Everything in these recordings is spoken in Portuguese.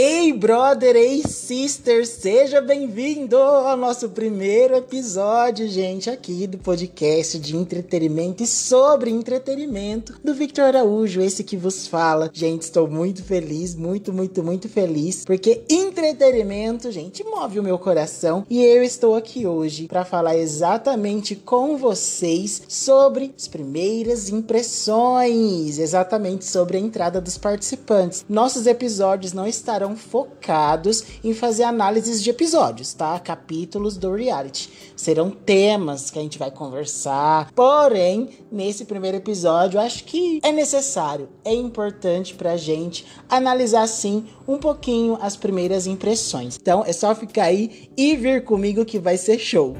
Ei, brother, ei, sister, seja bem-vindo ao nosso primeiro episódio, gente, aqui do podcast de entretenimento e sobre entretenimento do Victor Araújo, esse que vos fala. Gente, estou muito feliz, muito, muito, muito feliz, porque entretenimento, gente, move o meu coração e eu estou aqui hoje para falar exatamente com vocês sobre as primeiras impressões, exatamente sobre a entrada dos participantes. Nossos episódios não estarão estarão focados em fazer análises de episódios, tá? Capítulos do reality. Serão temas que a gente vai conversar. Porém, nesse primeiro episódio, acho que é necessário, é importante pra gente analisar sim um pouquinho as primeiras impressões. Então, é só ficar aí e vir comigo que vai ser show.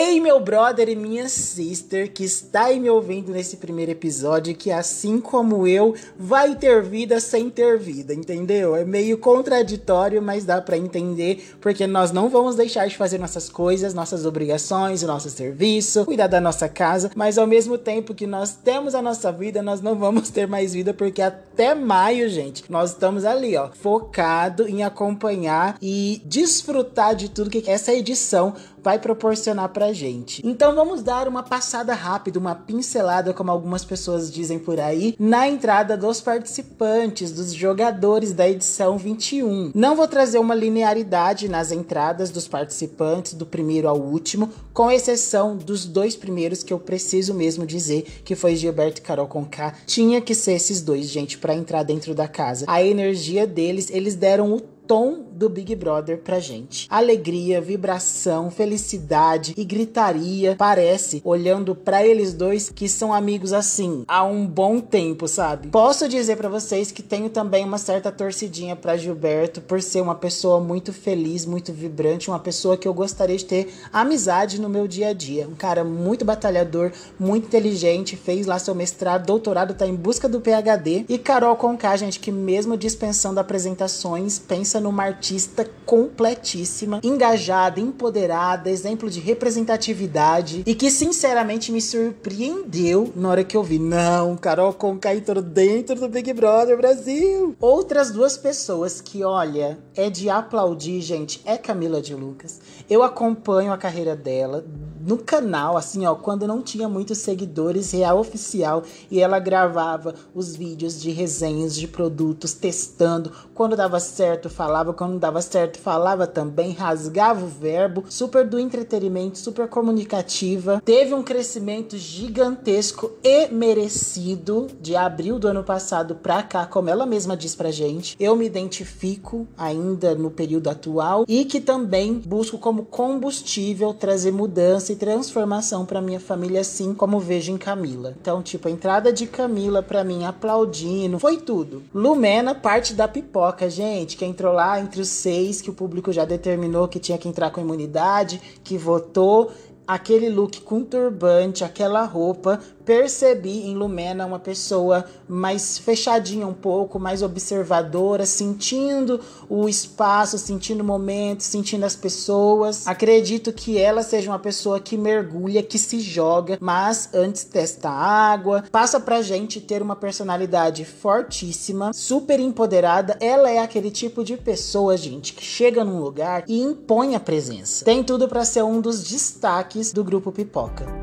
Ei, meu brother e minha sister que está aí me ouvindo nesse primeiro episódio, que assim como eu, vai ter vida sem ter vida, entendeu? É meio contraditório, mas dá para entender, porque nós não vamos deixar de fazer nossas coisas, nossas obrigações, o nosso serviço, cuidar da nossa casa, mas ao mesmo tempo que nós temos a nossa vida, nós não vamos ter mais vida, porque até maio, gente, nós estamos ali, ó, focado em acompanhar e desfrutar de tudo que essa edição vai proporcionar pra gente. Então vamos dar uma passada rápida, uma pincelada, como algumas pessoas dizem por aí, na entrada dos participantes, dos jogadores da edição 21. Não vou trazer uma linearidade nas entradas dos participantes, do primeiro ao último, com exceção dos dois primeiros que eu preciso mesmo dizer, que foi Gilberto e Carol Conká. Tinha que ser esses dois, gente, para entrar dentro da casa. A energia deles, eles deram o tom do Big Brother pra gente. Alegria, vibração, felicidade e gritaria. Parece, olhando para eles dois, que são amigos assim há um bom tempo, sabe? Posso dizer para vocês que tenho também uma certa torcidinha para Gilberto por ser uma pessoa muito feliz, muito vibrante, uma pessoa que eu gostaria de ter amizade no meu dia a dia. Um cara muito batalhador, muito inteligente, fez lá seu mestrado, doutorado, tá em busca do PhD. E Carol Conká, gente, que mesmo dispensando apresentações, pensa pensa numa artista completíssima, engajada, empoderada, exemplo de representatividade e que sinceramente me surpreendeu na hora que eu vi. Não, Carol Conká entrou dentro do Big Brother Brasil. Outras duas pessoas que, olha, é de aplaudir, gente, é Camila de Lucas. Eu acompanho a carreira dela no canal, assim, ó, quando não tinha muitos seguidores, real oficial, e ela gravava os vídeos de resenhas de produtos, testando. Quando dava certo, falava, quando não dava certo, falava também, rasgava o verbo, super do entretenimento, super comunicativa. Teve um crescimento gigantesco e merecido de abril do ano passado pra cá, como ela mesma diz pra gente. Eu me identifico ainda no período atual e que também busco como combustível trazer mudança e transformação para minha família, assim como vejo em Camila. Então, tipo, a entrada de Camila para mim aplaudindo, foi tudo. Lumena, parte da pipoca, gente, que entrou lá entre os seis que o público já determinou que tinha que entrar com imunidade, que votou aquele look com turbante, aquela roupa, percebi em Lumena uma pessoa mais fechadinha um pouco, mais observadora, sentindo o espaço, sentindo o momento, sentindo as pessoas. Acredito que ela seja uma pessoa que mergulha, que se joga, mas antes testa água, passa pra gente ter uma personalidade fortíssima, super empoderada. Ela é aquele tipo de pessoa, gente, que chega num lugar e impõe a presença. Tem tudo para ser um dos destaques do grupo Pipoca.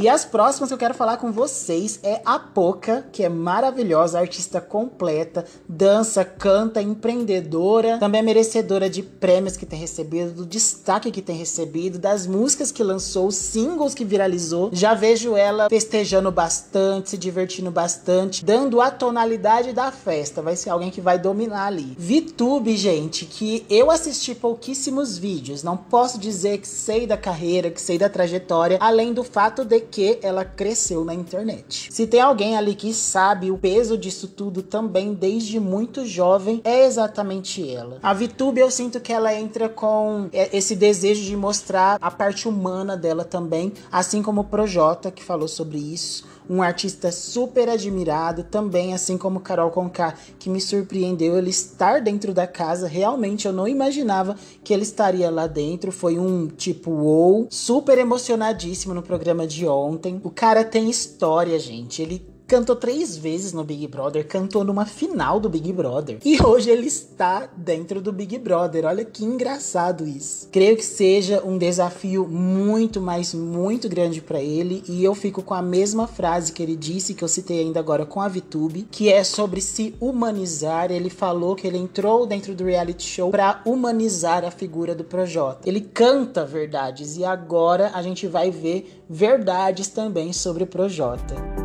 E as próximas que eu quero falar com vocês é a Poca, que é maravilhosa, artista completa, dança, canta, empreendedora, também é merecedora de prêmios que tem recebido, do destaque que tem recebido, das músicas que lançou, singles que viralizou. Já vejo ela festejando bastante, se divertindo bastante, dando a tonalidade da festa. Vai ser alguém que vai dominar ali. VTube, gente, que eu assisti pouquíssimos vídeos, não posso dizer que sei da carreira, que sei da trajetória, além do fato de que ela cresceu na internet. Se tem alguém ali que sabe o peso disso tudo também desde muito jovem, é exatamente ela. A VTube eu sinto que ela entra com esse desejo de mostrar a parte humana dela também, assim como o Projota que falou sobre isso um artista super admirado, também assim como Carol Conká, que me surpreendeu ele estar dentro da casa. Realmente eu não imaginava que ele estaria lá dentro. Foi um tipo wow, super emocionadíssimo no programa de ontem. O cara tem história, gente. Ele cantou três vezes no Big Brother, cantou numa final do Big Brother. E hoje ele está dentro do Big Brother. Olha que engraçado isso. Creio que seja um desafio muito, mas muito grande para ele. E eu fico com a mesma frase que ele disse, que eu citei ainda agora com a VTube, que é sobre se humanizar. Ele falou que ele entrou dentro do reality show para humanizar a figura do Projota. Ele canta verdades e agora a gente vai ver verdades também sobre o Projota.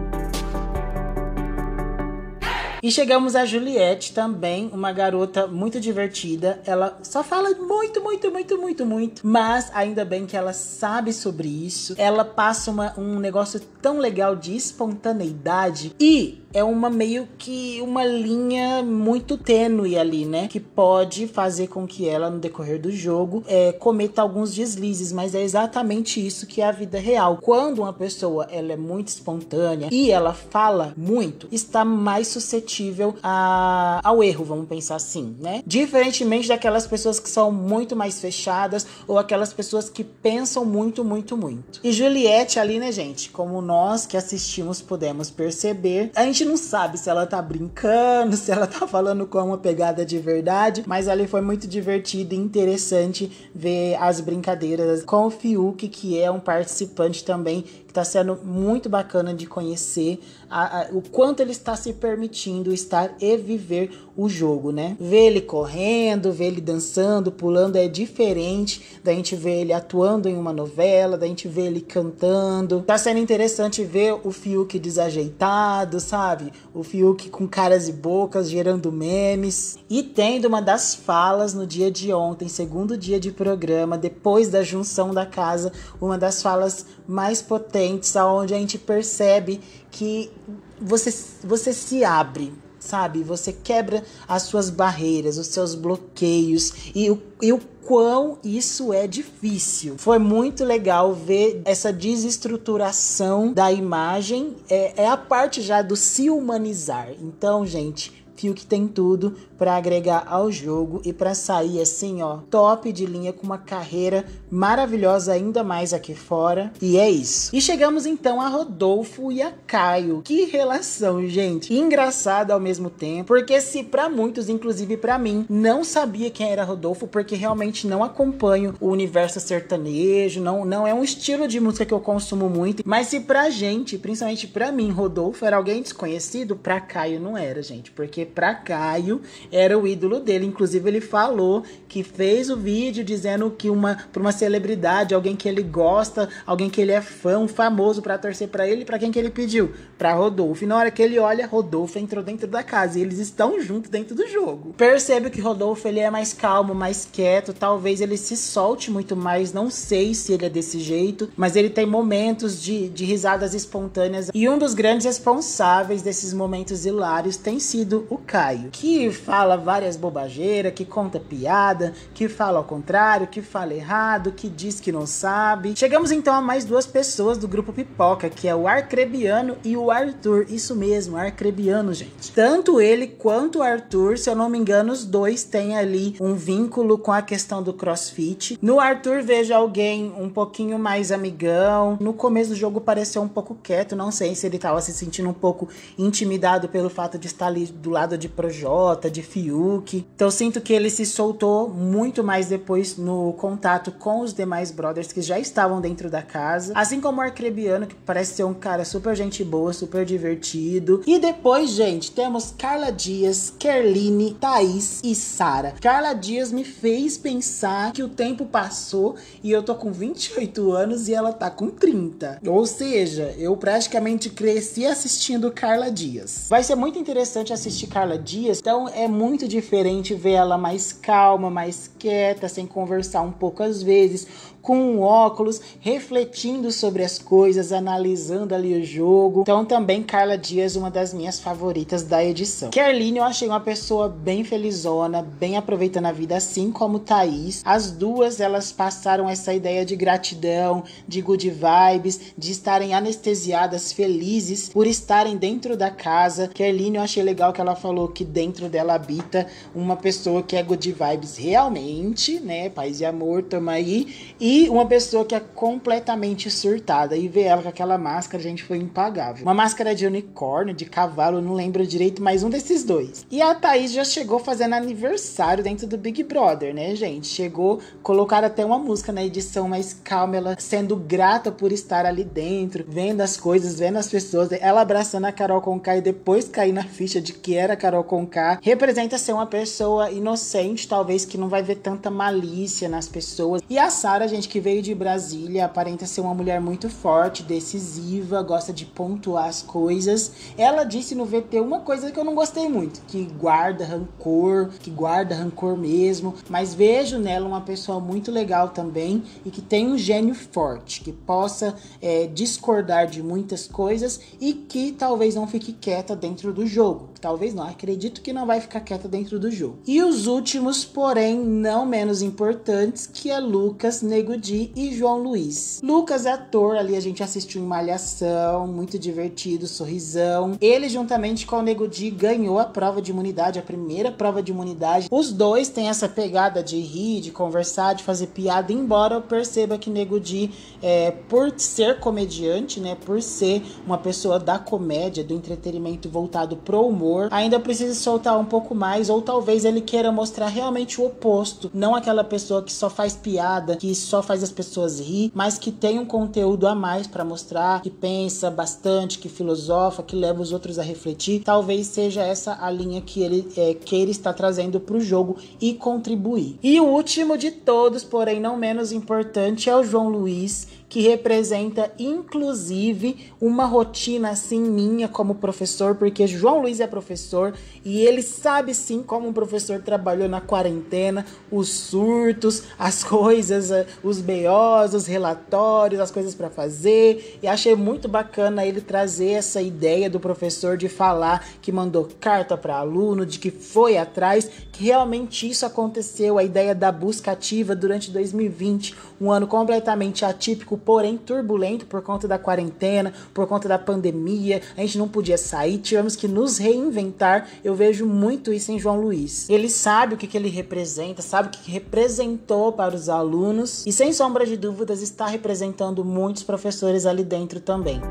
E chegamos a Juliette também, uma garota muito divertida. Ela só fala muito, muito, muito, muito, muito. Mas ainda bem que ela sabe sobre isso. Ela passa uma, um negócio tão legal de espontaneidade e é uma meio que uma linha muito tênue ali, né? Que pode fazer com que ela, no decorrer do jogo, é, cometa alguns deslizes, mas é exatamente isso que é a vida real. Quando uma pessoa ela é muito espontânea e ela fala muito, está mais suscetível a, ao erro, vamos pensar assim, né? Diferentemente daquelas pessoas que são muito mais fechadas ou aquelas pessoas que pensam muito, muito, muito. E Juliette ali, né, gente? Como nós que assistimos podemos perceber, a gente gente não sabe se ela tá brincando, se ela tá falando com uma pegada de verdade, mas ali foi muito divertido e interessante ver as brincadeiras com o Fiuk, que é um participante também está sendo muito bacana de conhecer a, a, o quanto ele está se permitindo estar e viver o jogo, né? Ver ele correndo, ver ele dançando, pulando é diferente da gente ver ele atuando em uma novela, da gente ver ele cantando. Tá sendo interessante ver o Fiuk desajeitado, sabe? O Fiuk com caras e bocas gerando memes e tendo uma das falas no dia de ontem, segundo dia de programa, depois da junção da casa, uma das falas mais potentes, aonde a gente percebe que você, você se abre, sabe? Você quebra as suas barreiras, os seus bloqueios e o, e o quão isso é difícil. Foi muito legal ver essa desestruturação da imagem. É, é a parte já do se humanizar. Então, gente, Fiuk tem tudo para agregar ao jogo e para sair assim, ó, top de linha com uma carreira maravilhosa ainda mais aqui fora. E é isso. E chegamos então a Rodolfo e a Caio. Que relação, gente. Engraçada ao mesmo tempo, porque se para muitos, inclusive para mim, não sabia quem era Rodolfo porque realmente não acompanho o universo sertanejo, não não é um estilo de música que eu consumo muito, mas se pra gente, principalmente para mim, Rodolfo era alguém desconhecido, pra Caio não era, gente, porque pra Caio era o ídolo dele. Inclusive, ele falou que fez o vídeo dizendo que uma para uma celebridade, alguém que ele gosta, alguém que ele é fã, um famoso para torcer para ele, para quem que ele pediu? Para Rodolfo. E na hora que ele olha, Rodolfo entrou dentro da casa e eles estão juntos dentro do jogo. Percebe que Rodolfo ele é mais calmo, mais quieto, talvez ele se solte muito mais, não sei se ele é desse jeito, mas ele tem momentos de, de risadas espontâneas. E um dos grandes responsáveis desses momentos hilários tem sido o Caio, que fala várias bobageiras, que conta piada, que fala ao contrário, que fala errado, que diz que não sabe. Chegamos então a mais duas pessoas do grupo Pipoca, que é o Arcrebiano e o Arthur. Isso mesmo, Arcrebiano, gente. Tanto ele quanto o Arthur, se eu não me engano, os dois têm ali um vínculo com a questão do crossfit. No Arthur, vejo alguém um pouquinho mais amigão. No começo do jogo pareceu um pouco quieto, não sei se ele estava se sentindo um pouco intimidado pelo fato de estar ali do lado de Projota, de Fiuk. Então sinto que ele se soltou muito mais depois no contato com os demais brothers que já estavam dentro da casa. Assim como o Arcrebiano, que parece ser um cara super gente boa, super divertido. E depois, gente, temos Carla Dias, Kerline, Thaís e Sara. Carla Dias me fez pensar que o tempo passou e eu tô com 28 anos e ela tá com 30. Ou seja, eu praticamente cresci assistindo Carla Dias. Vai ser muito interessante assistir Carla Dias, então é muito diferente ver ela mais calma, mais quieta, sem conversar um pouco às vezes, com óculos, refletindo sobre as coisas, analisando ali o jogo. Então também Carla Dias, uma das minhas favoritas da edição. Kerline eu achei uma pessoa bem felizona, bem aproveitando a vida, assim como Thaís. As duas, elas passaram essa ideia de gratidão, de good vibes, de estarem anestesiadas, felizes por estarem dentro da casa. Kerline eu achei legal que ela falou que dentro dela habita uma pessoa que é good vibes realmente, né? Paz e amor, tamo aí. E E uma pessoa que é completamente surtada. E ver ela com aquela máscara, gente, foi impagável. Uma máscara de unicórnio, de cavalo, não lembro direito, mas um desses dois. E a Thaís já chegou fazendo aniversário dentro do Big Brother, né, gente? Chegou, colocar até uma música na edição mais calma, ela sendo grata por estar ali dentro, vendo as coisas, vendo as pessoas. Ela abraçando a Carol Conká e depois cair na ficha de que era Carol Conká. Representa ser uma pessoa inocente, talvez que não vai ver tanta malícia nas pessoas. E a Sara, gente, que veio de Brasília, aparenta ser uma mulher muito forte, decisiva, gosta de pontuar as coisas. Ela disse no VT uma coisa que eu não gostei muito, que guarda rancor, que guarda rancor mesmo, mas vejo nela uma pessoa muito legal também e que tem um gênio forte, que possa é, discordar de muitas coisas e que talvez não fique quieta dentro do jogo. Talvez não, acredito que não vai ficar quieta dentro do jogo. E os últimos, porém, não menos importantes, que é Lucas, Nego Di e João Luiz. Lucas é ator, ali a gente assistiu em Malhação, muito divertido, sorrisão. Ele, juntamente com o Nego Di, ganhou a prova de imunidade, a primeira prova de imunidade. Os dois têm essa pegada de rir, de conversar, de fazer piada, embora eu perceba que Nego Di, é, por ser comediante, né, por ser uma pessoa da comédia, do entretenimento voltado pro humor, ainda precisa soltar um pouco mais, ou talvez ele queira mostrar realmente o oposto, não aquela pessoa que só faz piada, que só faz as pessoas rir, mas que tem um conteúdo a mais para mostrar, que pensa bastante, que filosofa, que leva os outros a refletir. Talvez seja essa a linha que ele é, que ele está trazendo para o jogo e contribuir. E o último de todos, porém não menos importante, é o João Luiz, que representa inclusive uma rotina assim minha como professor, porque João Luiz é professor e ele sabe sim como um professor trabalhou na quarentena, os surtos, as coisas, eh, os BOs, os relatórios, as coisas para fazer. E achei muito bacana ele trazer essa ideia do professor de falar que mandou carta para aluno, de que foi atrás, que realmente isso aconteceu, a ideia da busca ativa durante 2020, um ano completamente atípico porém turbulento por conta da quarentena, por conta da pandemia. A gente não podia sair, tivemos que nos reinventar. Eu vejo muito isso em João Luiz. Ele sabe o que, que ele representa, sabe o que, representou para os alunos e, sem sombra de dúvidas, está representando muitos professores ali dentro também.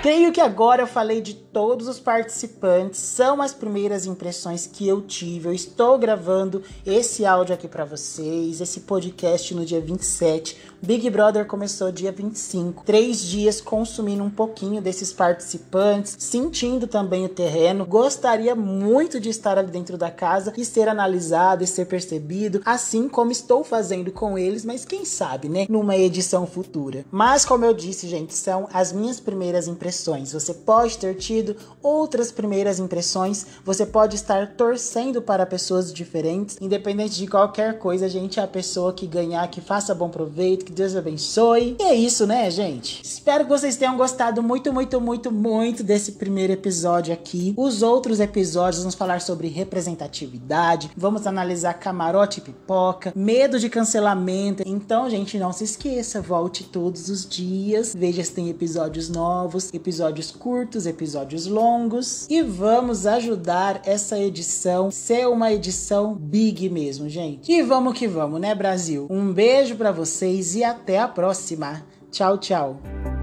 Creio que agora eu falei de todos os participantes, são as primeiras impressões que eu tive. Eu estou gravando esse áudio aqui para vocês, esse podcast no dia 27. Big Brother começou dia 25. Três dias consumindo um pouquinho desses participantes, sentindo também o terreno. Gostaria muito de estar ali dentro da casa e ser analisado e ser percebido, assim como estou fazendo com eles, mas quem sabe, né? Numa edição futura. Mas, como eu disse, gente, são as minhas primeiras impressões. Você pode ter tido outras primeiras impressões, você pode estar torcendo para pessoas diferentes, independente de qualquer coisa, a gente é a pessoa que ganhar, que faça bom proveito que Deus abençoe. E é isso, né, gente? Espero que vocês tenham gostado muito, muito, muito, muito desse primeiro episódio aqui. Os outros episódios vamos falar sobre representatividade, vamos analisar camarote e pipoca, medo de cancelamento. Então, gente, não se esqueça, volte todos os dias, veja se tem episódios novos, episódios curtos, episódios longos e vamos ajudar essa edição ser uma edição big mesmo, gente. E vamos que vamos, né, Brasil? Um beijo para vocês e até a próxima. Tchau, tchau.